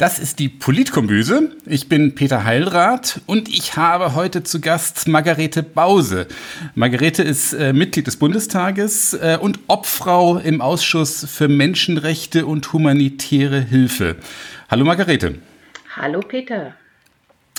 Das ist die Politkombüse. Ich bin Peter Heilrath und ich habe heute zu Gast Margarete Bause. Margarete ist äh, Mitglied des Bundestages äh, und Obfrau im Ausschuss für Menschenrechte und humanitäre Hilfe. Hallo Margarete. Hallo Peter.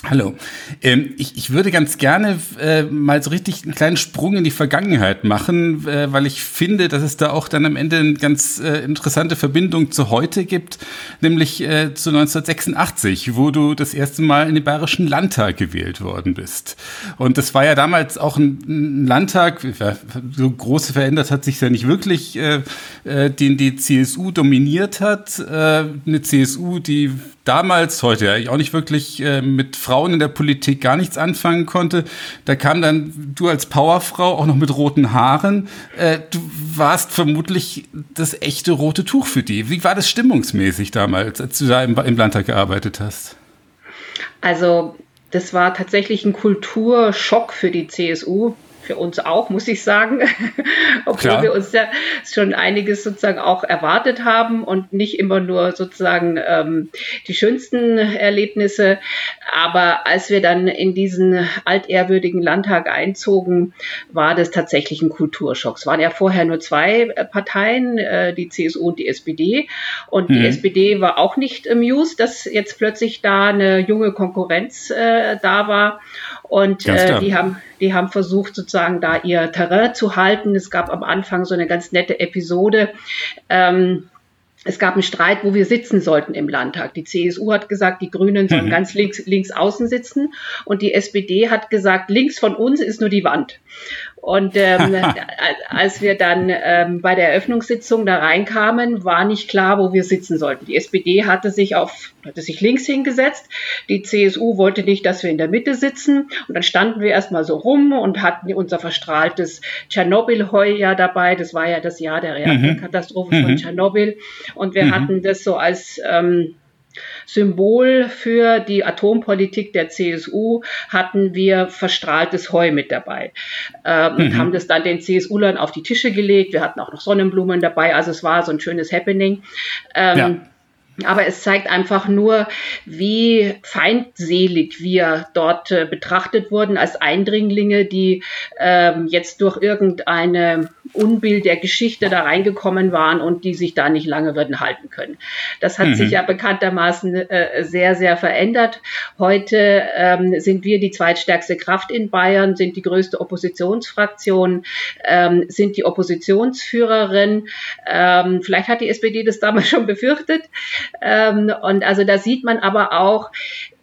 Hallo. Ähm, ich, ich würde ganz gerne äh, mal so richtig einen kleinen Sprung in die Vergangenheit machen, äh, weil ich finde, dass es da auch dann am Ende eine ganz äh, interessante Verbindung zu heute gibt, nämlich äh, zu 1986, wo du das erste Mal in den Bayerischen Landtag gewählt worden bist. Und das war ja damals auch ein, ein Landtag, so groß verändert hat sich ja nicht wirklich, äh, äh, den die CSU dominiert hat. Eine CSU, die damals, heute ja auch nicht wirklich mit Frauen in der Politik gar nichts anfangen konnte. Da kam dann du als Powerfrau auch noch mit roten Haaren. Äh, du warst vermutlich das echte rote Tuch für die. Wie war das stimmungsmäßig damals, als du da im, im Landtag gearbeitet hast? Also das war tatsächlich ein Kulturschock für die CSU für uns auch, muss ich sagen, obwohl Klar. wir uns ja schon einiges sozusagen auch erwartet haben und nicht immer nur sozusagen ähm, die schönsten Erlebnisse. Aber als wir dann in diesen altehrwürdigen Landtag einzogen, war das tatsächlich ein Kulturschock. Es waren ja vorher nur zwei äh, Parteien, äh, die CSU und die SPD. Und mhm. die SPD war auch nicht amused, dass jetzt plötzlich da eine junge Konkurrenz äh, da war. Und äh, die haben die haben versucht, sozusagen da ihr Terrain zu halten. Es gab am Anfang so eine ganz nette Episode. Ähm, es gab einen Streit, wo wir sitzen sollten im Landtag. Die CSU hat gesagt, die Grünen sollen mhm. ganz links, links außen sitzen. Und die SPD hat gesagt, links von uns ist nur die Wand. Und ähm, als wir dann ähm, bei der Eröffnungssitzung da reinkamen, war nicht klar, wo wir sitzen sollten. Die SPD hatte sich auf, hatte sich links hingesetzt. Die CSU wollte nicht, dass wir in der Mitte sitzen. Und dann standen wir erstmal so rum und hatten unser verstrahltes Tschernobyl-Heu ja dabei. Das war ja das Jahr der mhm. Reaktorkatastrophe mhm. von Tschernobyl. Und wir mhm. hatten das so als ähm, Symbol für die Atompolitik der CSU hatten wir verstrahltes Heu mit dabei ähm, mhm. und haben das dann den CSU-Lern auf die Tische gelegt. Wir hatten auch noch Sonnenblumen dabei, also es war so ein schönes Happening. Ähm, ja. Aber es zeigt einfach nur, wie feindselig wir dort äh, betrachtet wurden als Eindringlinge, die ähm, jetzt durch irgendeine Unbild der Geschichte da reingekommen waren und die sich da nicht lange würden halten können. Das hat mhm. sich ja bekanntermaßen äh, sehr, sehr verändert. Heute ähm, sind wir die zweitstärkste Kraft in Bayern, sind die größte Oppositionsfraktion, ähm, sind die Oppositionsführerin. Ähm, vielleicht hat die SPD das damals schon befürchtet. Ähm, und also da sieht man aber auch,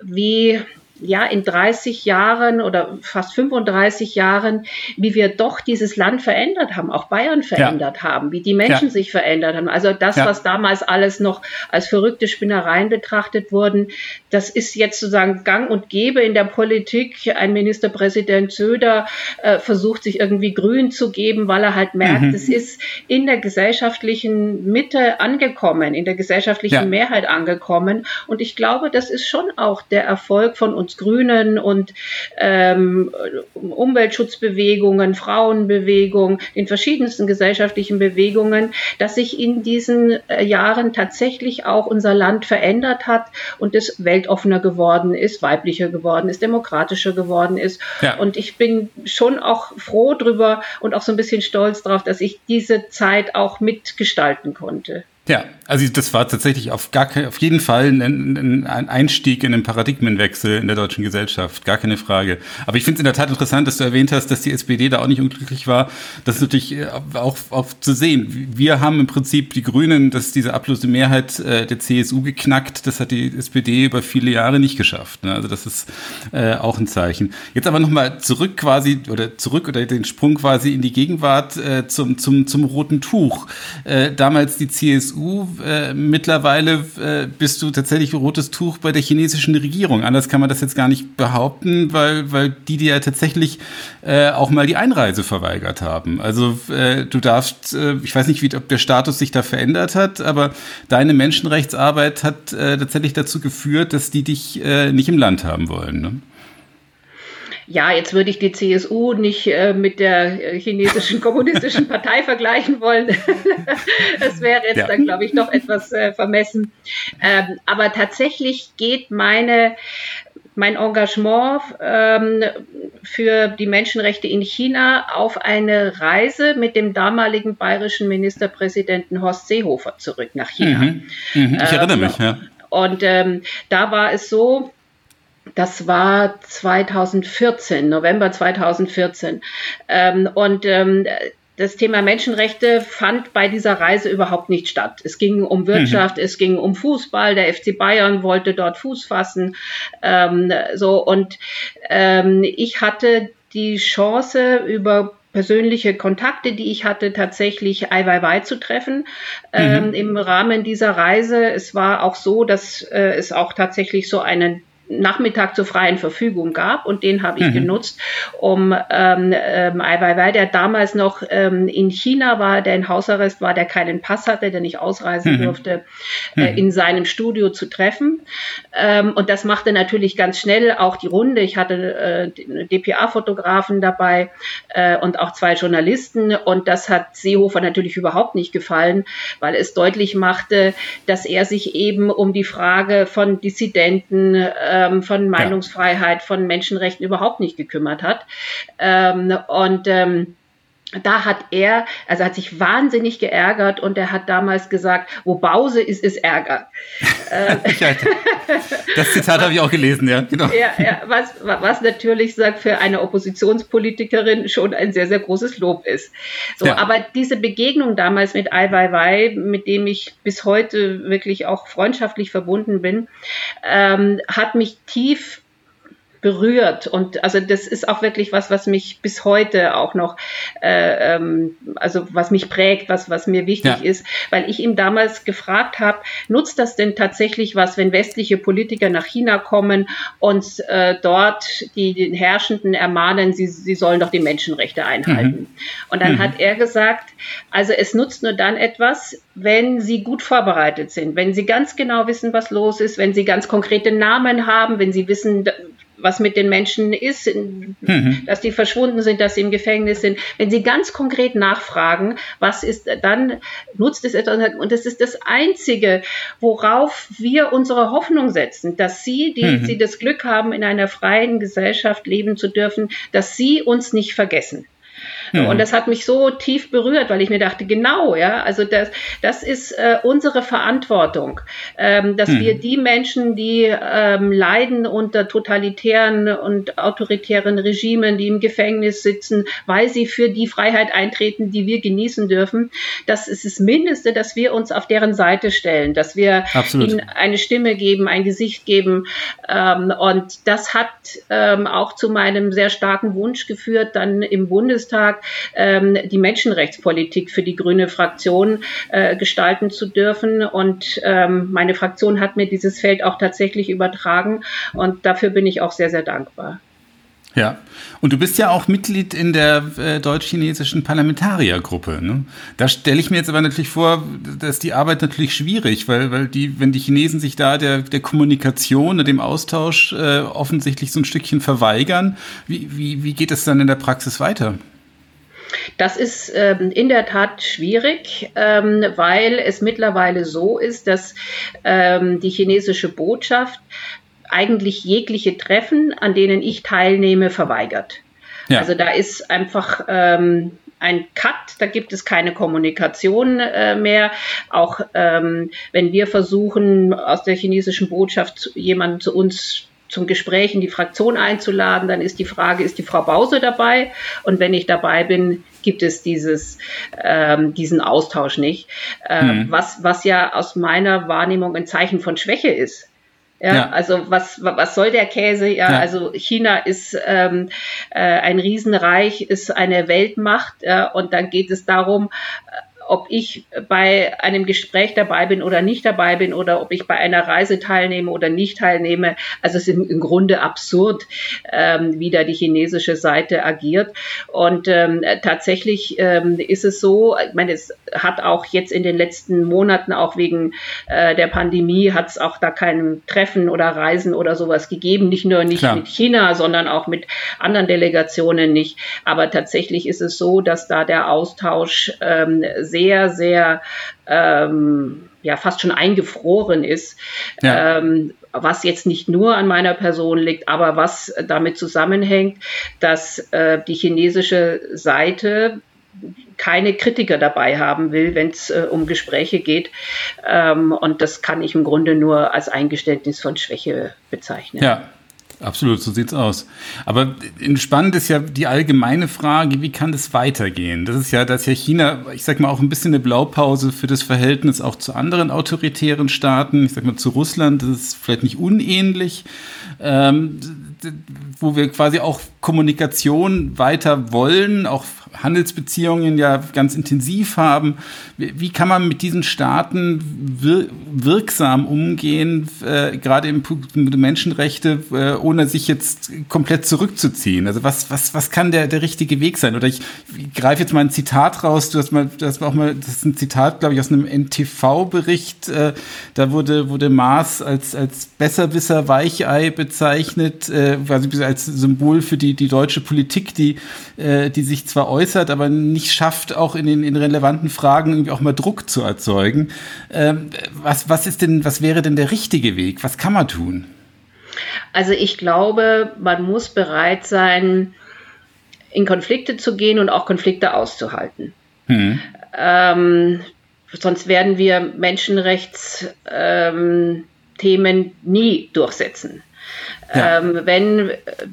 wie ja, in 30 Jahren oder fast 35 Jahren, wie wir doch dieses Land verändert haben, auch Bayern verändert ja. haben, wie die Menschen ja. sich verändert haben. Also das, ja. was damals alles noch als verrückte Spinnereien betrachtet wurden, das ist jetzt sozusagen gang und gäbe in der Politik. Ein Ministerpräsident Söder äh, versucht sich irgendwie grün zu geben, weil er halt merkt, mhm. es ist in der gesellschaftlichen Mitte angekommen, in der gesellschaftlichen Mehrheit angekommen. Und ich glaube, das ist schon auch der Erfolg von uns uns Grünen und ähm, Umweltschutzbewegungen, Frauenbewegungen, den verschiedensten gesellschaftlichen Bewegungen, dass sich in diesen äh, Jahren tatsächlich auch unser Land verändert hat und es weltoffener geworden ist, weiblicher geworden ist, demokratischer geworden ist. Ja. Und ich bin schon auch froh drüber und auch so ein bisschen stolz darauf, dass ich diese Zeit auch mitgestalten konnte. Ja, also das war tatsächlich auf gar auf jeden Fall ein, ein Einstieg in einen Paradigmenwechsel in der deutschen Gesellschaft, gar keine Frage. Aber ich finde es in der Tat interessant, dass du erwähnt hast, dass die SPD da auch nicht unglücklich war. Das ist natürlich äh, auch, auch zu sehen. Wir haben im Prinzip die Grünen, dass diese ablose Mehrheit äh, der CSU geknackt. Das hat die SPD über viele Jahre nicht geschafft. Ne? Also das ist äh, auch ein Zeichen. Jetzt aber nochmal zurück quasi oder zurück oder den Sprung quasi in die Gegenwart äh, zum, zum, zum roten Tuch. Äh, damals die CSU CSU. Äh, mittlerweile äh, bist du tatsächlich rotes Tuch bei der chinesischen Regierung. Anders kann man das jetzt gar nicht behaupten, weil, weil die dir ja tatsächlich äh, auch mal die Einreise verweigert haben. Also äh, du darfst, äh, ich weiß nicht, wie, ob der Status sich da verändert hat, aber deine Menschenrechtsarbeit hat äh, tatsächlich dazu geführt, dass die dich äh, nicht im Land haben wollen. Ne? Ja, jetzt würde ich die CSU nicht äh, mit der chinesischen kommunistischen Partei vergleichen wollen. das wäre jetzt ja. dann, glaube ich, noch etwas äh, vermessen. Ähm, aber tatsächlich geht meine mein Engagement ähm, für die Menschenrechte in China auf eine Reise mit dem damaligen bayerischen Ministerpräsidenten Horst Seehofer zurück nach China. Mhm. Mhm. Ich erinnere ähm, mich, ja. Und ähm, da war es so, das war 2014, November 2014. Ähm, und ähm, das Thema Menschenrechte fand bei dieser Reise überhaupt nicht statt. Es ging um Wirtschaft, mhm. es ging um Fußball. Der FC Bayern wollte dort Fuß fassen. Ähm, so und ähm, ich hatte die Chance über persönliche Kontakte, die ich hatte, tatsächlich Ai Weiwei zu treffen ähm, mhm. im Rahmen dieser Reise. Es war auch so, dass äh, es auch tatsächlich so einen Nachmittag zur freien Verfügung gab und den habe ich mhm. genutzt, um ähm, ähm, Ai Weiwei, der damals noch ähm, in China war, der in Hausarrest war, der keinen Pass hatte, der nicht ausreisen mhm. durfte, äh, mhm. in seinem Studio zu treffen. Ähm, und das machte natürlich ganz schnell auch die Runde. Ich hatte äh, DPA-Fotografen dabei äh, und auch zwei Journalisten und das hat Seehofer natürlich überhaupt nicht gefallen, weil es deutlich machte, dass er sich eben um die Frage von Dissidenten äh, ähm, von Meinungsfreiheit, von Menschenrechten überhaupt nicht gekümmert hat. Ähm, und ähm, da hat er, also hat sich wahnsinnig geärgert und er hat damals gesagt, wo Bause ist, ist Ärger. das Zitat habe ich auch gelesen, ja, genau. Ja, ja, was, was natürlich sagt für eine Oppositionspolitikerin schon ein sehr, sehr großes Lob ist. So, ja. aber diese Begegnung damals mit Ai Weiwei, mit dem ich bis heute wirklich auch freundschaftlich verbunden bin, ähm, hat mich tief berührt. Und also das ist auch wirklich was, was mich bis heute auch noch, äh, ähm, also was mich prägt, was, was mir wichtig ja. ist, weil ich ihm damals gefragt habe, nutzt das denn tatsächlich was, wenn westliche Politiker nach China kommen und äh, dort die den Herrschenden ermahnen, sie, sie sollen doch die Menschenrechte einhalten. Mhm. Und dann mhm. hat er gesagt, also es nutzt nur dann etwas, wenn sie gut vorbereitet sind, wenn sie ganz genau wissen, was los ist, wenn sie ganz konkrete Namen haben, wenn sie wissen, was mit den Menschen ist, mhm. dass die verschwunden sind, dass sie im Gefängnis sind. Wenn Sie ganz konkret nachfragen, was ist, dann nutzt es etwas. Und das ist das Einzige, worauf wir unsere Hoffnung setzen, dass Sie, die mhm. Sie das Glück haben, in einer freien Gesellschaft leben zu dürfen, dass Sie uns nicht vergessen. Mhm. Und das hat mich so tief berührt, weil ich mir dachte, genau, ja, also das, das ist äh, unsere Verantwortung, ähm, dass mhm. wir die Menschen, die ähm, leiden unter totalitären und autoritären Regimen, die im Gefängnis sitzen, weil sie für die Freiheit eintreten, die wir genießen dürfen, das ist das Mindeste, dass wir uns auf deren Seite stellen, dass wir Absolut. ihnen eine Stimme geben, ein Gesicht geben. Ähm, und das hat ähm, auch zu meinem sehr starken Wunsch geführt, dann im Bundestag ähm, die Menschenrechtspolitik für die grüne Fraktion äh, gestalten zu dürfen. Und ähm, meine Fraktion hat mir dieses Feld auch tatsächlich übertragen und dafür bin ich auch sehr, sehr dankbar. Ja, und du bist ja auch Mitglied in der äh, deutsch-chinesischen Parlamentariergruppe. Ne? Da stelle ich mir jetzt aber natürlich vor, dass die Arbeit natürlich schwierig, weil, weil die, wenn die Chinesen sich da der, der Kommunikation, dem Austausch äh, offensichtlich so ein Stückchen verweigern, wie, wie, wie geht es dann in der Praxis weiter? Das ist ähm, in der Tat schwierig, ähm, weil es mittlerweile so ist, dass ähm, die chinesische Botschaft eigentlich jegliche Treffen, an denen ich teilnehme, verweigert. Ja. Also da ist einfach ähm, ein Cut, da gibt es keine Kommunikation äh, mehr. Auch ähm, wenn wir versuchen, aus der chinesischen Botschaft jemanden zu uns zum Gespräch in die Fraktion einzuladen, dann ist die Frage, ist die Frau Bause dabei? Und wenn ich dabei bin, gibt es dieses, ähm, diesen Austausch nicht. Ähm, mhm. was, was ja aus meiner Wahrnehmung ein Zeichen von Schwäche ist. Ja, ja, also was, was soll der Käse? Ja, ja. also China ist ähm, äh, ein Riesenreich, ist eine Weltmacht ja, und dann geht es darum, ob ich bei einem Gespräch dabei bin oder nicht dabei bin oder ob ich bei einer Reise teilnehme oder nicht teilnehme. Also es ist im, Grunde absurd, ähm, wie da die chinesische Seite agiert. Und ähm, tatsächlich ähm, ist es so, ich meine, es hat auch jetzt in den letzten Monaten, auch wegen äh, der Pandemie, hat es auch da kein Treffen oder Reisen oder sowas gegeben. Nicht nur nicht Klar. mit China, sondern auch mit anderen Delegationen nicht. Aber tatsächlich ist es so, dass da der Austausch ähm, sehr, sehr ähm, ja fast schon eingefroren ist. Ja. Ähm, was jetzt nicht nur an meiner Person liegt, aber was damit zusammenhängt, dass äh, die chinesische Seite keine Kritiker dabei haben will, wenn es äh, um Gespräche geht. Ähm, und das kann ich im Grunde nur als Eingeständnis von Schwäche bezeichnen. Ja, Absolut, so sieht's aus. Aber spannend ist ja die allgemeine Frage, wie kann das weitergehen? Das ist ja, dass ja China, ich sag mal, auch ein bisschen eine Blaupause für das Verhältnis auch zu anderen autoritären Staaten. Ich sag mal, zu Russland, das ist vielleicht nicht unähnlich. Ähm, wo wir quasi auch Kommunikation weiter wollen, auch Handelsbeziehungen ja ganz intensiv haben. Wie kann man mit diesen Staaten wir wirksam umgehen, äh, gerade im Punkt Menschenrechte, äh, ohne sich jetzt komplett zurückzuziehen? Also was, was, was kann der, der richtige Weg sein? Oder ich, ich greife jetzt mal ein Zitat raus. Du hast mal, du hast auch mal, das ist ein Zitat, glaube ich, aus einem NTV-Bericht. Äh, da wurde, wurde Maas als, als Besserwisser Weichei bezeichnet, äh, quasi als Symbol für die, die deutsche Politik, die, äh, die sich zwar äußert, aber nicht schafft, auch in den in relevanten Fragen irgendwie auch mal Druck zu erzeugen. Ähm, was, was ist denn, was wäre denn der richtige Weg? Was kann man tun? Also ich glaube, man muss bereit sein, in Konflikte zu gehen und auch Konflikte auszuhalten. Hm. Ähm, sonst werden wir Menschenrechtsthemen ähm, nie durchsetzen. Ja. Ähm, wenn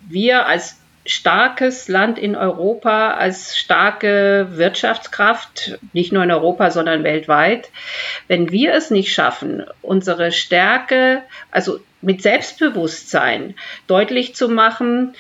wir als starkes Land in Europa, als starke Wirtschaftskraft, nicht nur in Europa, sondern weltweit, wenn wir es nicht schaffen, unsere Stärke, also mit Selbstbewusstsein deutlich zu machen,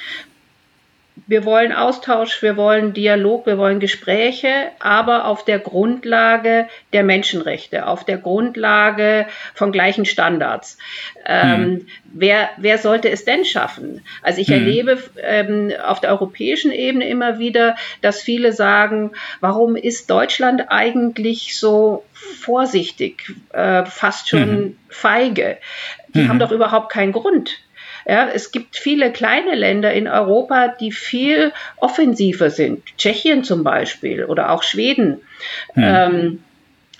wir wollen Austausch, wir wollen Dialog, wir wollen Gespräche, aber auf der Grundlage der Menschenrechte, auf der Grundlage von gleichen Standards. Ähm, hm. wer, wer sollte es denn schaffen? Also ich hm. erlebe ähm, auf der europäischen Ebene immer wieder, dass viele sagen, warum ist Deutschland eigentlich so vorsichtig, äh, fast schon hm. feige? Die haben hm. doch überhaupt keinen Grund. Ja, es gibt viele kleine Länder in Europa, die viel offensiver sind. Tschechien zum Beispiel oder auch Schweden. Hm. Ähm,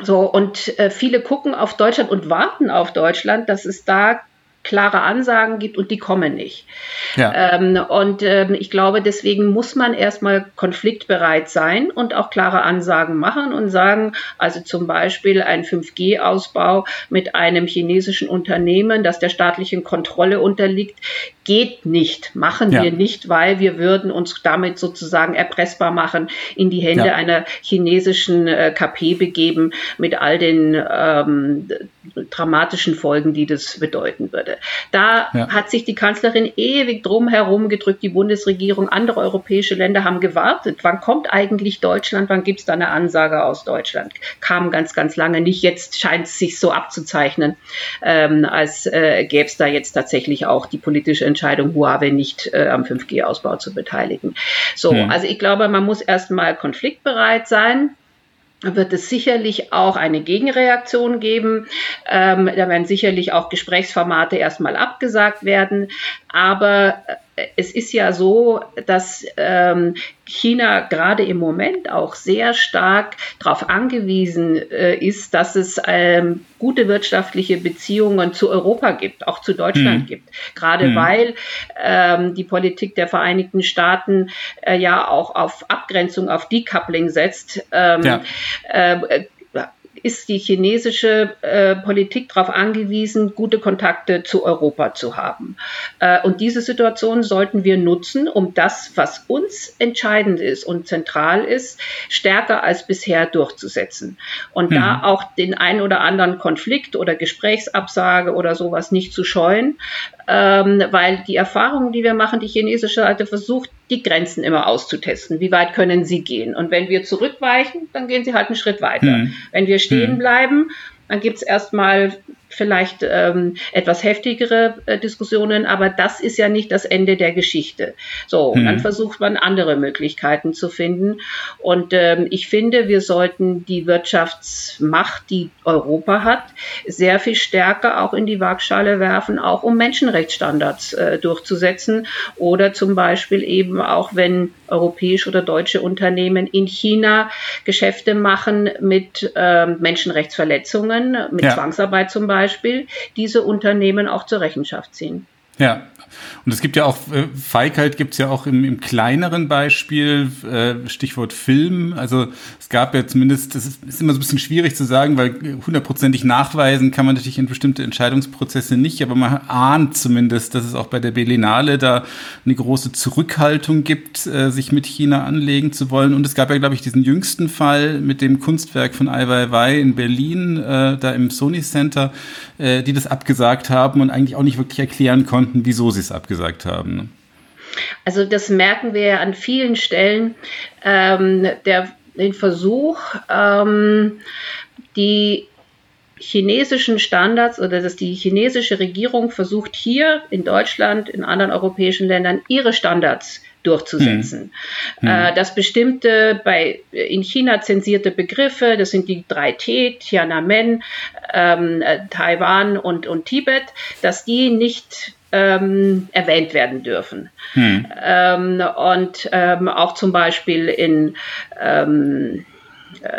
so, und äh, viele gucken auf Deutschland und warten auf Deutschland, dass es da klare Ansagen gibt und die kommen nicht. Ja. Ähm, und ähm, ich glaube, deswegen muss man erstmal konfliktbereit sein und auch klare Ansagen machen und sagen, also zum Beispiel ein 5G-Ausbau mit einem chinesischen Unternehmen, das der staatlichen Kontrolle unterliegt, geht nicht, machen ja. wir nicht, weil wir würden uns damit sozusagen erpressbar machen, in die Hände ja. einer chinesischen äh, KP begeben mit all den ähm, dramatischen Folgen, die das bedeuten würde. Da ja. hat sich die Kanzlerin ewig drum herum gedrückt, die Bundesregierung, andere europäische Länder haben gewartet. Wann kommt eigentlich Deutschland? Wann gibt es da eine Ansage aus Deutschland? Kam ganz, ganz lange nicht. Jetzt scheint es sich so abzuzeichnen, ähm, als äh, gäbe es da jetzt tatsächlich auch die politische Entscheidung, Huawei nicht äh, am 5G-Ausbau zu beteiligen. So, hm. also ich glaube, man muss erstmal konfliktbereit sein wird es sicherlich auch eine Gegenreaktion geben. Ähm, da werden sicherlich auch Gesprächsformate erstmal abgesagt werden. Aber äh, es ist ja so, dass ähm, China gerade im Moment auch sehr stark darauf angewiesen äh, ist, dass es ähm, gute wirtschaftliche Beziehungen zu Europa gibt, auch zu Deutschland mhm. gibt. Gerade mhm. weil ähm, die Politik der Vereinigten Staaten äh, ja auch auf Abgrenzung, auf Decoupling setzt. Ähm, ja. äh, ist die chinesische äh, Politik darauf angewiesen, gute Kontakte zu Europa zu haben. Äh, und diese Situation sollten wir nutzen, um das, was uns entscheidend ist und zentral ist, stärker als bisher durchzusetzen. Und mhm. da auch den ein oder anderen Konflikt oder Gesprächsabsage oder sowas nicht zu scheuen, ähm, weil die Erfahrungen, die wir machen, die chinesische Seite versucht die Grenzen immer auszutesten. Wie weit können sie gehen? Und wenn wir zurückweichen, dann gehen sie halt einen Schritt weiter. Mhm. Wenn wir stehen hm. bleiben, dann gibt es erstmal vielleicht ähm, etwas heftigere äh, Diskussionen, aber das ist ja nicht das Ende der Geschichte. So, mhm. dann versucht man andere Möglichkeiten zu finden. Und ähm, ich finde, wir sollten die Wirtschaftsmacht, die Europa hat, sehr viel stärker auch in die Waagschale werfen, auch um Menschenrechtsstandards äh, durchzusetzen oder zum Beispiel eben auch, wenn europäische oder deutsche Unternehmen in China Geschäfte machen mit äh, Menschenrechtsverletzungen, mit ja. Zwangsarbeit zum Beispiel Beispiel diese Unternehmen auch zur Rechenschaft ziehen. Ja, und es gibt ja auch, äh, Feigheit gibt es ja auch im, im kleineren Beispiel, äh, Stichwort Film. Also es gab ja zumindest, das ist, ist immer so ein bisschen schwierig zu sagen, weil hundertprozentig nachweisen kann man natürlich in bestimmte Entscheidungsprozesse nicht, aber man ahnt zumindest, dass es auch bei der Berlinale da eine große Zurückhaltung gibt, äh, sich mit China anlegen zu wollen. Und es gab ja, glaube ich, diesen jüngsten Fall mit dem Kunstwerk von Ai Weiwei in Berlin, äh, da im Sony Center, äh, die das abgesagt haben und eigentlich auch nicht wirklich erklären konnten, wieso sie es abgesagt haben. Ne? Also das merken wir ja an vielen Stellen. Ähm, der, den Versuch, ähm, die chinesischen Standards oder dass die chinesische Regierung versucht hier in Deutschland, in anderen europäischen Ländern ihre Standards durchzusetzen. Hm. Äh, dass bestimmte bei in China zensierte Begriffe, das sind die drei T, Tiananmen, ähm, äh, Taiwan und, und Tibet, dass die nicht ähm, erwähnt werden dürfen. Hm. Ähm, und ähm, auch zum Beispiel in ähm, äh,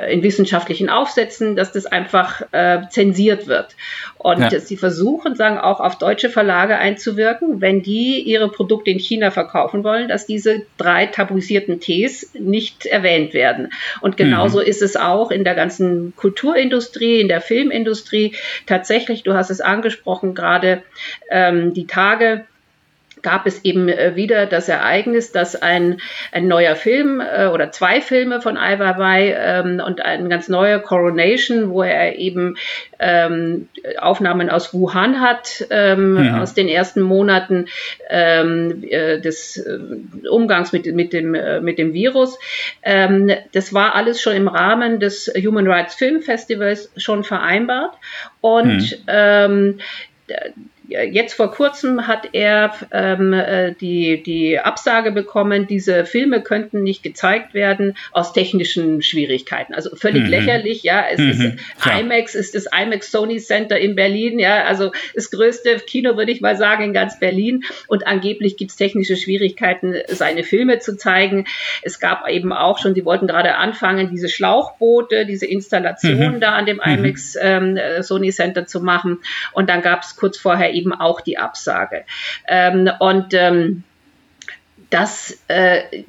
in wissenschaftlichen Aufsätzen, dass das einfach äh, zensiert wird. Und ja. sie versuchen, sagen auch auf deutsche Verlage einzuwirken, wenn die ihre Produkte in China verkaufen wollen, dass diese drei tabuisierten Ts nicht erwähnt werden. Und genauso mhm. ist es auch in der ganzen Kulturindustrie, in der Filmindustrie. Tatsächlich, du hast es angesprochen, gerade ähm, die Tage, gab es eben äh, wieder das Ereignis, dass ein, ein neuer Film äh, oder zwei Filme von Ai Weiwei ähm, und ein ganz neuer Coronation, wo er eben ähm, Aufnahmen aus Wuhan hat, ähm, ja. aus den ersten Monaten ähm, äh, des äh, Umgangs mit, mit, dem, mit dem Virus. Ähm, das war alles schon im Rahmen des Human Rights Film Festivals schon vereinbart und mhm jetzt vor kurzem hat er ähm, äh, die, die Absage bekommen, diese Filme könnten nicht gezeigt werden aus technischen Schwierigkeiten. Also völlig mhm. lächerlich, ja. Es mhm. ist Klar. IMAX ist das IMAX Sony Center in Berlin, ja, also das größte Kino, würde ich mal sagen, in ganz Berlin. Und angeblich gibt es technische Schwierigkeiten, seine Filme zu zeigen. Es gab eben auch schon, die wollten gerade anfangen, diese Schlauchboote, diese Installation mhm. da an dem mhm. IMAX ähm, Sony Center zu machen. Und dann gab es kurz vorher eben auch die Absage. Ähm, und ähm, das äh,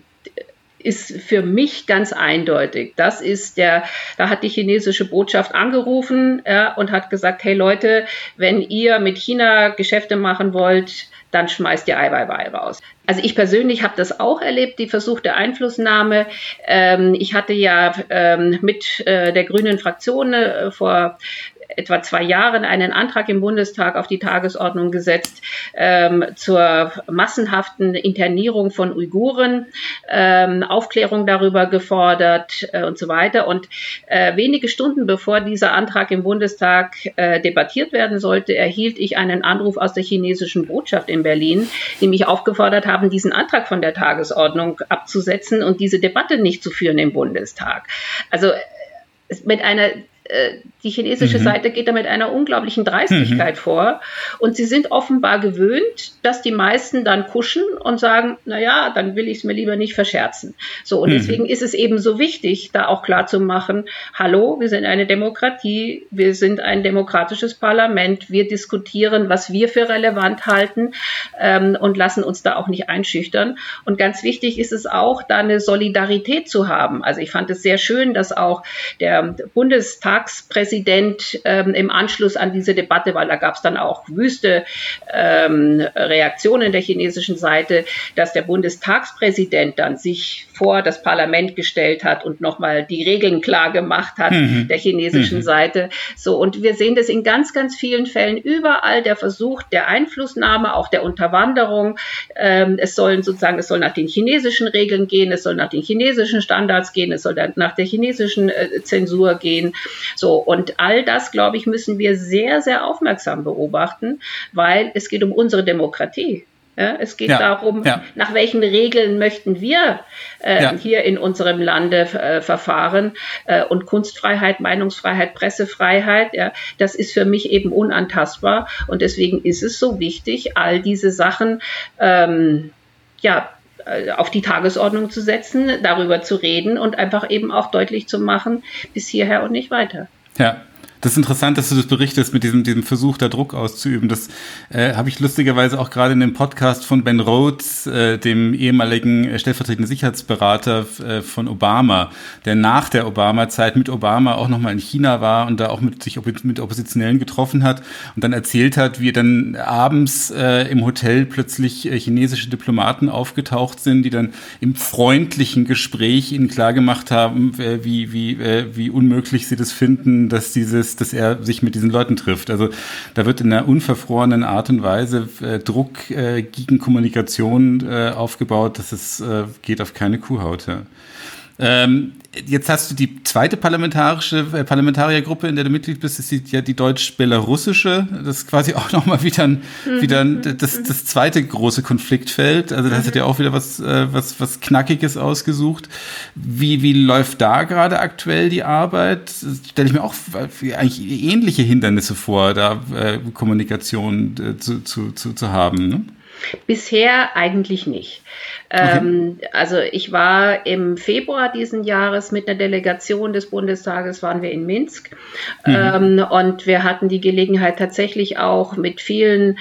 ist für mich ganz eindeutig. Das ist der, da hat die chinesische Botschaft angerufen ja, und hat gesagt, hey Leute, wenn ihr mit China Geschäfte machen wollt, dann schmeißt ihr Ai Weiwei raus. Also ich persönlich habe das auch erlebt, die versuchte Einflussnahme. Ähm, ich hatte ja ähm, mit äh, der grünen Fraktion äh, vor etwa zwei Jahren einen Antrag im Bundestag auf die Tagesordnung gesetzt ähm, zur massenhaften Internierung von Uiguren, ähm, Aufklärung darüber gefordert äh, und so weiter. Und äh, wenige Stunden bevor dieser Antrag im Bundestag äh, debattiert werden sollte, erhielt ich einen Anruf aus der chinesischen Botschaft in Berlin, die mich aufgefordert haben, diesen Antrag von der Tagesordnung abzusetzen und diese Debatte nicht zu führen im Bundestag. Also mit einer äh, die chinesische mhm. Seite geht da mit einer unglaublichen Dreistigkeit mhm. vor. Und sie sind offenbar gewöhnt, dass die meisten dann kuschen und sagen, na ja, dann will ich es mir lieber nicht verscherzen. So, und mhm. deswegen ist es eben so wichtig, da auch klar zu machen, hallo, wir sind eine Demokratie, wir sind ein demokratisches Parlament, wir diskutieren, was wir für relevant halten ähm, und lassen uns da auch nicht einschüchtern. Und ganz wichtig ist es auch, da eine Solidarität zu haben. Also ich fand es sehr schön, dass auch der Bundestagspräsident Bundestagspräsident ähm, im Anschluss an diese Debatte, weil da gab es dann auch wüste ähm, Reaktionen der chinesischen Seite, dass der Bundestagspräsident dann sich vor das Parlament gestellt hat und nochmal die Regeln klar gemacht hat mhm. der chinesischen mhm. Seite. So, und wir sehen das in ganz, ganz vielen Fällen überall, der Versuch der Einflussnahme, auch der Unterwanderung. Ähm, es sollen sozusagen, es soll nach den chinesischen Regeln gehen, es soll nach den chinesischen Standards gehen, es soll nach der chinesischen äh, Zensur gehen. So, und all das, glaube ich, müssen wir sehr, sehr aufmerksam beobachten, weil es geht um unsere Demokratie. Ja, es geht ja, darum, ja. nach welchen Regeln möchten wir äh, hier in unserem Lande äh, verfahren. Äh, und Kunstfreiheit, Meinungsfreiheit, Pressefreiheit, das ist für mich eben unantastbar. Und deswegen ist es so wichtig, all diese Sachen ähm, ja, äh, auf die Tagesordnung zu setzen, darüber zu reden und einfach eben auch deutlich zu machen, bis hierher und nicht weiter. Ja, das ist interessant, dass du das berichtest mit diesem, diesem Versuch, da Druck auszuüben. Das äh, habe ich lustigerweise auch gerade in dem Podcast von Ben Rhodes, äh, dem ehemaligen äh, stellvertretenden Sicherheitsberater äh, von Obama, der nach der Obama-Zeit mit Obama auch nochmal in China war und da auch mit sich mit Oppositionellen getroffen hat und dann erzählt hat, wie dann abends äh, im Hotel plötzlich äh, chinesische Diplomaten aufgetaucht sind, die dann im freundlichen Gespräch ihnen klargemacht haben, äh, wie, wie, äh, wie unmöglich sie das finden, dass dieses ist, dass er sich mit diesen Leuten trifft. Also da wird in einer unverfrorenen Art und Weise äh, Druck äh, gegen Kommunikation äh, aufgebaut, dass es äh, geht auf keine Kuhhaut. Ja. Ähm, jetzt hast du die zweite parlamentarische äh, Parlamentariergruppe, in der du Mitglied bist, ist die, ja die deutsch-belarussische. Das ist quasi auch nochmal wieder, ein, mhm. wieder ein, das, das zweite große Konfliktfeld. Also da hast du dir auch wieder was, äh, was, was Knackiges ausgesucht. Wie, wie läuft da gerade aktuell die Arbeit? Stelle ich mir auch eigentlich ähnliche Hindernisse vor, da äh, Kommunikation äh, zu, zu, zu, zu haben. Ne? Bisher eigentlich nicht. Okay. Ähm, also ich war im Februar diesen Jahres mit einer Delegation des Bundestages, waren wir in Minsk mhm. ähm, und wir hatten die Gelegenheit tatsächlich auch mit vielen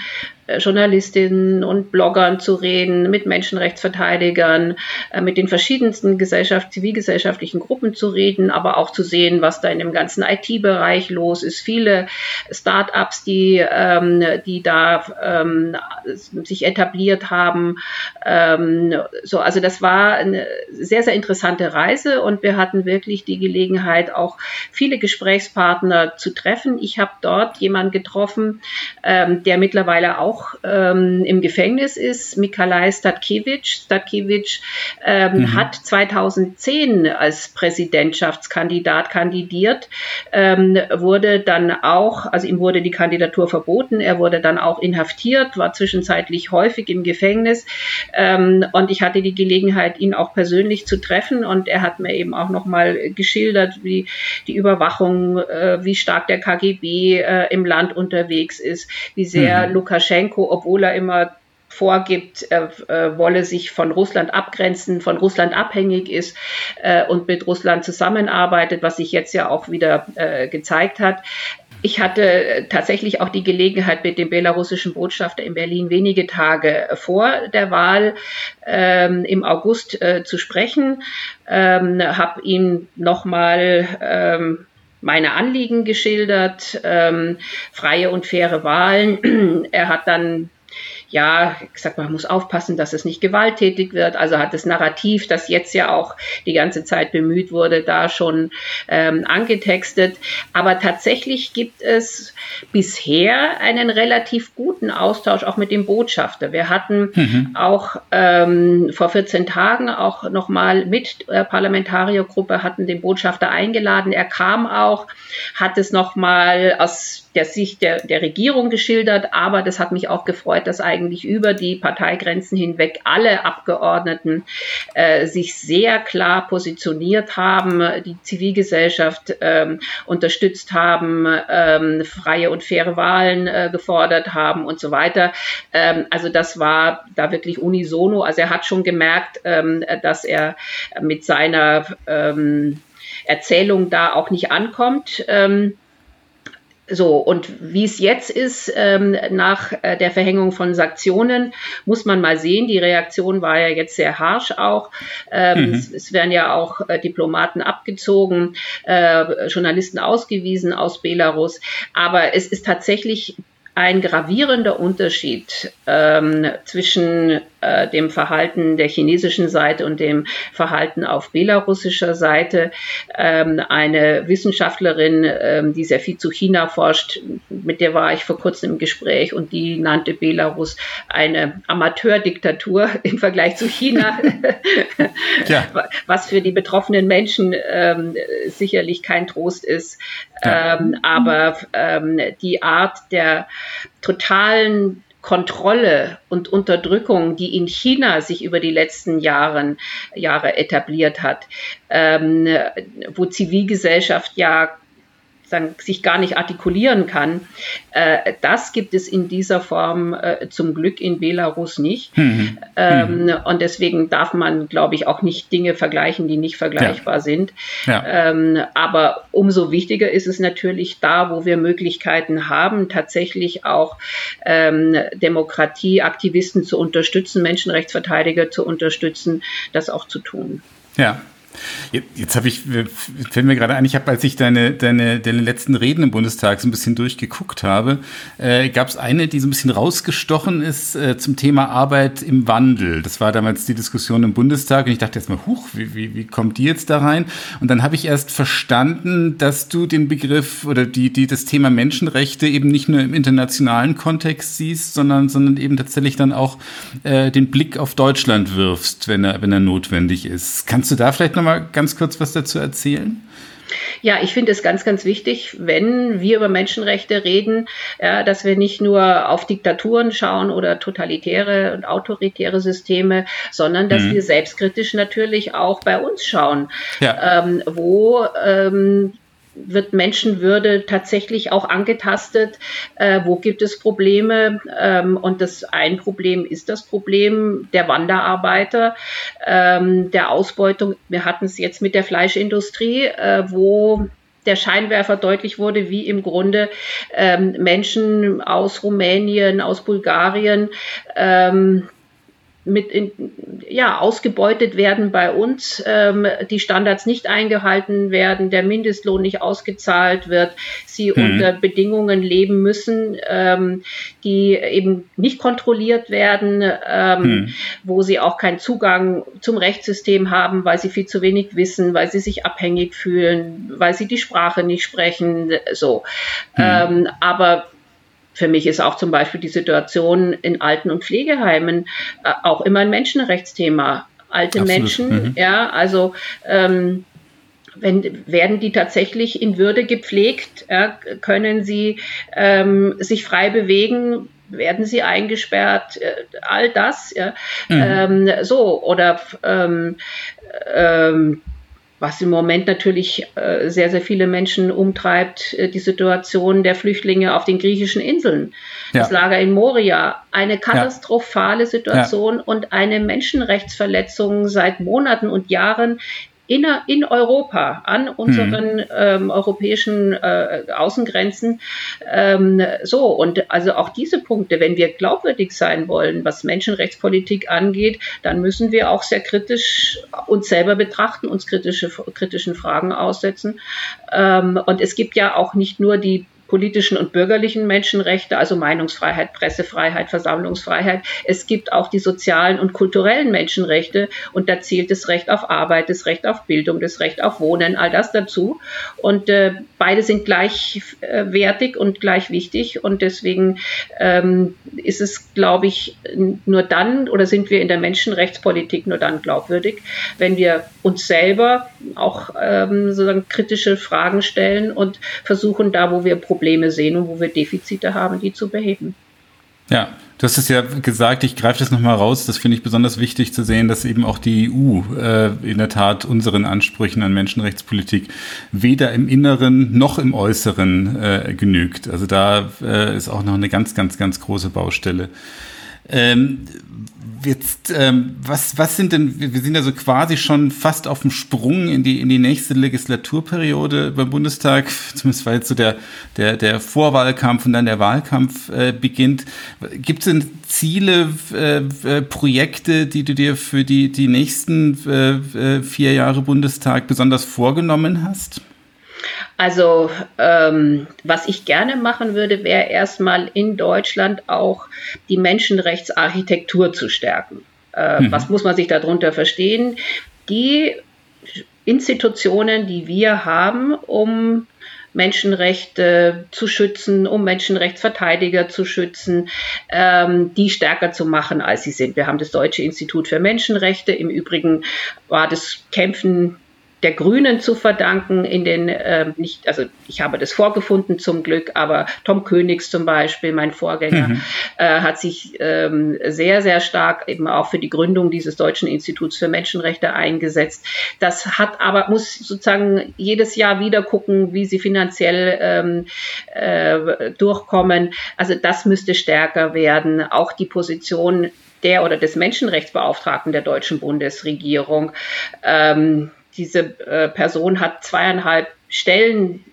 Journalistinnen und Bloggern zu reden, mit Menschenrechtsverteidigern, äh, mit den verschiedensten Gesellschaft, zivilgesellschaftlichen Gruppen zu reden, aber auch zu sehen, was da in dem ganzen IT-Bereich los ist. Viele Start-ups, die, ähm, die da ähm, sich etabliert haben. Ähm, so, also das war eine sehr, sehr interessante Reise und wir hatten wirklich die Gelegenheit, auch viele Gesprächspartner zu treffen. Ich habe dort jemanden getroffen, ähm, der mittlerweile auch auch ähm, im Gefängnis ist, Mikalai Statkiewicz. Statkiewicz ähm, mhm. hat 2010 als Präsidentschaftskandidat kandidiert, ähm, wurde dann auch, also ihm wurde die Kandidatur verboten, er wurde dann auch inhaftiert, war zwischenzeitlich häufig im Gefängnis ähm, und ich hatte die Gelegenheit, ihn auch persönlich zu treffen und er hat mir eben auch nochmal geschildert, wie die Überwachung, äh, wie stark der KGB äh, im Land unterwegs ist, wie sehr mhm. Lukaschenko Lukaschenko, obwohl er immer vorgibt, er äh, wolle sich von Russland abgrenzen, von Russland abhängig ist äh, und mit Russland zusammenarbeitet, was sich jetzt ja auch wieder äh, gezeigt hat. Ich hatte tatsächlich auch die Gelegenheit, mit dem belarussischen Botschafter in Berlin wenige Tage vor der Wahl ähm, im August äh, zu sprechen, ähm, habe ihm nochmal ähm, meine Anliegen geschildert, ähm, freie und faire Wahlen. er hat dann ja, ich sag mal, man muss aufpassen, dass es nicht gewalttätig wird. Also hat das Narrativ, das jetzt ja auch die ganze Zeit bemüht wurde, da schon ähm, angetextet. Aber tatsächlich gibt es bisher einen relativ guten Austausch auch mit dem Botschafter. Wir hatten mhm. auch ähm, vor 14 Tagen auch nochmal mit der Parlamentariergruppe hatten den Botschafter eingeladen. Er kam auch, hat es nochmal aus der Sicht der, der Regierung geschildert, aber das hat mich auch gefreut, dass eigentlich über die Parteigrenzen hinweg alle Abgeordneten äh, sich sehr klar positioniert haben, die Zivilgesellschaft ähm, unterstützt haben, ähm, freie und faire Wahlen äh, gefordert haben und so weiter. Ähm, also das war da wirklich unisono. Also er hat schon gemerkt, ähm, dass er mit seiner ähm, Erzählung da auch nicht ankommt. Ähm, so, und wie es jetzt ist, ähm, nach äh, der Verhängung von Sanktionen, muss man mal sehen. Die Reaktion war ja jetzt sehr harsch auch. Ähm, mhm. es, es, werden ja auch äh, Diplomaten abgezogen, äh, Journalisten ausgewiesen aus Belarus. Aber es ist tatsächlich ein gravierender Unterschied ähm, zwischen äh, dem Verhalten der chinesischen Seite und dem Verhalten auf belarussischer Seite. Ähm, eine Wissenschaftlerin, ähm, die sehr viel zu China forscht, mit der war ich vor kurzem im Gespräch und die nannte Belarus eine Amateurdiktatur im Vergleich zu China, ja. was für die betroffenen Menschen ähm, sicherlich kein Trost ist. Ähm, aber ähm, die Art der totalen Kontrolle und Unterdrückung, die in China sich über die letzten Jahren, Jahre etabliert hat, ähm, wo Zivilgesellschaft ja sagen, sich gar nicht artikulieren kann. Äh, das gibt es in dieser Form äh, zum Glück in Belarus nicht. Mhm. Ähm, mhm. Und deswegen darf man, glaube ich, auch nicht Dinge vergleichen, die nicht vergleichbar ja. sind. Ja. Ähm, aber umso wichtiger ist es natürlich da, wo wir Möglichkeiten haben, tatsächlich auch ähm, Demokratieaktivisten zu unterstützen, Menschenrechtsverteidiger zu unterstützen, das auch zu tun. Ja, Jetzt habe ich, fällt mir gerade ein, ich habe, als ich deine, deine, deine letzten Reden im Bundestag so ein bisschen durchgeguckt habe, äh, gab es eine, die so ein bisschen rausgestochen ist äh, zum Thema Arbeit im Wandel. Das war damals die Diskussion im Bundestag und ich dachte erstmal, huch, wie, wie, wie kommt die jetzt da rein? Und dann habe ich erst verstanden, dass du den Begriff oder die, die das Thema Menschenrechte eben nicht nur im internationalen Kontext siehst, sondern, sondern eben tatsächlich dann auch äh, den Blick auf Deutschland wirfst, wenn er, wenn er notwendig ist. Kannst du da vielleicht noch mal ganz kurz was dazu erzählen? Ja, ich finde es ganz, ganz wichtig, wenn wir über Menschenrechte reden, ja, dass wir nicht nur auf Diktaturen schauen oder totalitäre und autoritäre Systeme, sondern dass mhm. wir selbstkritisch natürlich auch bei uns schauen, ja. ähm, wo ähm, wird Menschenwürde tatsächlich auch angetastet? Äh, wo gibt es Probleme? Ähm, und das ein Problem ist das Problem der Wanderarbeiter, ähm, der Ausbeutung. Wir hatten es jetzt mit der Fleischindustrie, äh, wo der Scheinwerfer deutlich wurde, wie im Grunde ähm, Menschen aus Rumänien, aus Bulgarien ähm, mit in, ja, ausgebeutet werden bei uns, ähm, die Standards nicht eingehalten werden, der Mindestlohn nicht ausgezahlt wird, sie mhm. unter Bedingungen leben müssen, ähm, die eben nicht kontrolliert werden, ähm, mhm. wo sie auch keinen Zugang zum Rechtssystem haben, weil sie viel zu wenig wissen, weil sie sich abhängig fühlen, weil sie die Sprache nicht sprechen, so. Mhm. Ähm, aber für mich ist auch zum Beispiel die Situation in Alten- und Pflegeheimen äh, auch immer ein Menschenrechtsthema. Alte Absolut. Menschen, mhm. ja, also ähm, wenn, werden die tatsächlich in Würde gepflegt? Ja, können sie ähm, sich frei bewegen? Werden sie eingesperrt? Äh, all das. Ja. Mhm. Ähm, so, oder ähm, ähm, was im Moment natürlich äh, sehr, sehr viele Menschen umtreibt, äh, die Situation der Flüchtlinge auf den griechischen Inseln. Ja. Das Lager in Moria, eine katastrophale ja. Situation ja. und eine Menschenrechtsverletzung seit Monaten und Jahren in, in Europa, an unseren mhm. ähm, europäischen äh, Außengrenzen. Ähm, so, und also auch diese Punkte, wenn wir glaubwürdig sein wollen, was Menschenrechtspolitik angeht, dann müssen wir auch sehr kritisch uns selber betrachten, uns kritische, kritischen Fragen aussetzen. Ähm, und es gibt ja auch nicht nur die politischen und bürgerlichen Menschenrechte, also Meinungsfreiheit, Pressefreiheit, Versammlungsfreiheit. Es gibt auch die sozialen und kulturellen Menschenrechte und da zählt das Recht auf Arbeit, das Recht auf Bildung, das Recht auf Wohnen, all das dazu. Und äh, beide sind gleichwertig äh, und gleich wichtig und deswegen ähm, ist es, glaube ich, nur dann oder sind wir in der Menschenrechtspolitik nur dann glaubwürdig, wenn wir uns selber auch ähm, sozusagen kritische Fragen stellen und versuchen, da, wo wir Probleme Probleme sehen und wo wir Defizite haben, die zu beheben. Ja, du hast es ja gesagt, ich greife das nochmal raus. Das finde ich besonders wichtig zu sehen, dass eben auch die EU äh, in der Tat unseren Ansprüchen an Menschenrechtspolitik weder im Inneren noch im Äußeren äh, genügt. Also da äh, ist auch noch eine ganz, ganz, ganz große Baustelle. Ähm, jetzt, ähm, was, was sind denn, wir sind ja so quasi schon fast auf dem Sprung in die, in die nächste Legislaturperiode beim Bundestag, zumindest weil jetzt so der, der, der Vorwahlkampf und dann der Wahlkampf äh, beginnt. Gibt es denn Ziele, äh, äh, Projekte, die du dir für die, die nächsten äh, äh vier Jahre Bundestag besonders vorgenommen hast? Also ähm, was ich gerne machen würde, wäre erstmal in Deutschland auch die Menschenrechtsarchitektur zu stärken. Äh, mhm. Was muss man sich darunter verstehen? Die Institutionen, die wir haben, um Menschenrechte zu schützen, um Menschenrechtsverteidiger zu schützen, ähm, die stärker zu machen, als sie sind. Wir haben das Deutsche Institut für Menschenrechte. Im Übrigen war das Kämpfen der Grünen zu verdanken in den äh, nicht also ich habe das vorgefunden zum Glück aber Tom Königs zum Beispiel mein Vorgänger mhm. äh, hat sich ähm, sehr sehr stark eben auch für die Gründung dieses deutschen Instituts für Menschenrechte eingesetzt. Das hat aber muss sozusagen jedes Jahr wieder gucken wie sie finanziell ähm, äh, durchkommen. Also das müsste stärker werden. Auch die Position der oder des Menschenrechtsbeauftragten der deutschen Bundesregierung ähm, diese äh, Person hat zweieinhalb Stellen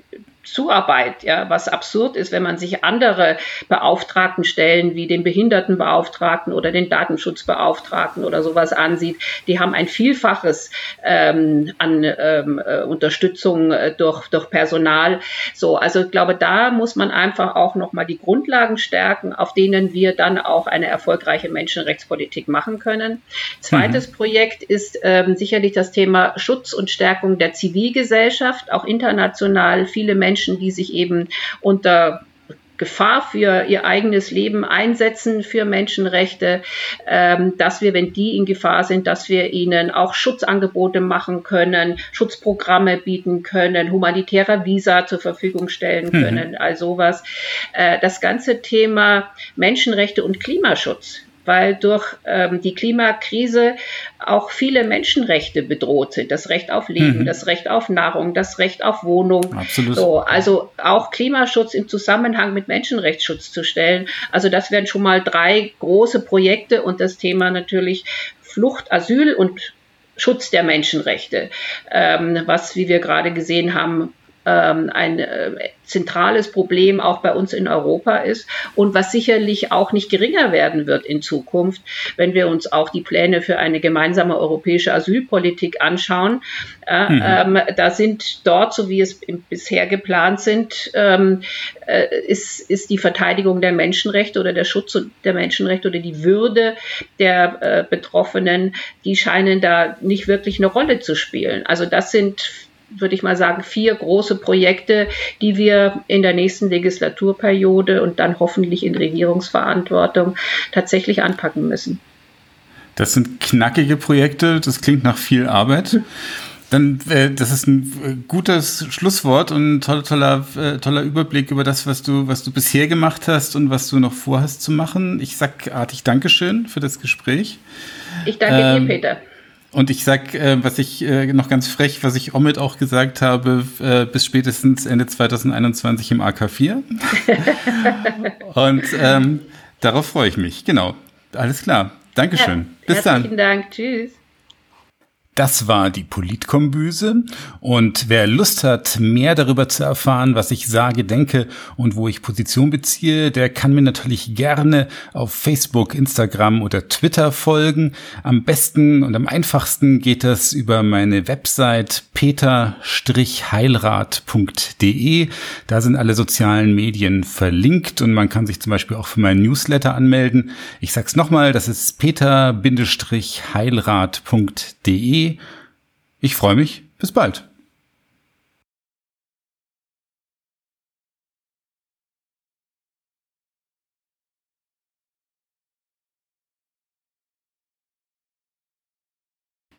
Zuarbeit, ja, was absurd ist, wenn man sich andere Beauftragten stellen, wie den Behindertenbeauftragten oder den Datenschutzbeauftragten oder sowas ansieht. Die haben ein Vielfaches ähm, an ähm, äh, Unterstützung äh, durch, durch Personal. So, also ich glaube, da muss man einfach auch nochmal die Grundlagen stärken, auf denen wir dann auch eine erfolgreiche Menschenrechtspolitik machen können. Zweites mhm. Projekt ist ähm, sicherlich das Thema Schutz und Stärkung der Zivilgesellschaft, auch international. Viele Menschen Menschen, die sich eben unter Gefahr für ihr eigenes Leben einsetzen für Menschenrechte, ähm, dass wir, wenn die in Gefahr sind, dass wir ihnen auch Schutzangebote machen können, Schutzprogramme bieten können, humanitäre Visa zur Verfügung stellen mhm. können, mhm. all sowas. Äh, das ganze Thema Menschenrechte und Klimaschutz weil durch ähm, die Klimakrise auch viele Menschenrechte bedroht sind. Das Recht auf Leben, mhm. das Recht auf Nahrung, das Recht auf Wohnung. Absolut. So, also auch Klimaschutz im Zusammenhang mit Menschenrechtsschutz zu stellen. Also das wären schon mal drei große Projekte und das Thema natürlich Flucht, Asyl und Schutz der Menschenrechte, ähm, was, wie wir gerade gesehen haben, ähm, ein äh, zentrales Problem auch bei uns in Europa ist und was sicherlich auch nicht geringer werden wird in Zukunft, wenn wir uns auch die Pläne für eine gemeinsame europäische Asylpolitik anschauen. Äh, mhm. ähm, da sind dort, so wie es bisher geplant sind, ähm, äh, ist, ist die Verteidigung der Menschenrechte oder der Schutz der Menschenrechte oder die Würde der äh, Betroffenen, die scheinen da nicht wirklich eine Rolle zu spielen. Also das sind würde ich mal sagen, vier große Projekte, die wir in der nächsten Legislaturperiode und dann hoffentlich in Regierungsverantwortung tatsächlich anpacken müssen. Das sind knackige Projekte, das klingt nach viel Arbeit. Dann, äh, das ist ein äh, gutes Schlusswort und ein toller, toller, äh, toller Überblick über das, was du, was du bisher gemacht hast und was du noch vorhast zu machen. Ich sag artig Dankeschön für das Gespräch. Ich danke ähm, dir, Peter. Und ich sag, äh, was ich äh, noch ganz frech, was ich Omid auch gesagt habe, äh, bis spätestens Ende 2021 im AK4. Und ähm, darauf freue ich mich. Genau. Alles klar. Dankeschön. Ja, Bis dann. Herzlichen Dank. Tschüss. Das war die Politkombüse und wer Lust hat, mehr darüber zu erfahren, was ich sage, denke und wo ich Position beziehe, der kann mir natürlich gerne auf Facebook, Instagram oder Twitter folgen. Am besten und am einfachsten geht das über meine Website peter-heilrat.de. Da sind alle sozialen Medien verlinkt und man kann sich zum Beispiel auch für meinen Newsletter anmelden. Ich sag's nochmal, das ist peter-heilrat.de ich freue mich. Bis bald.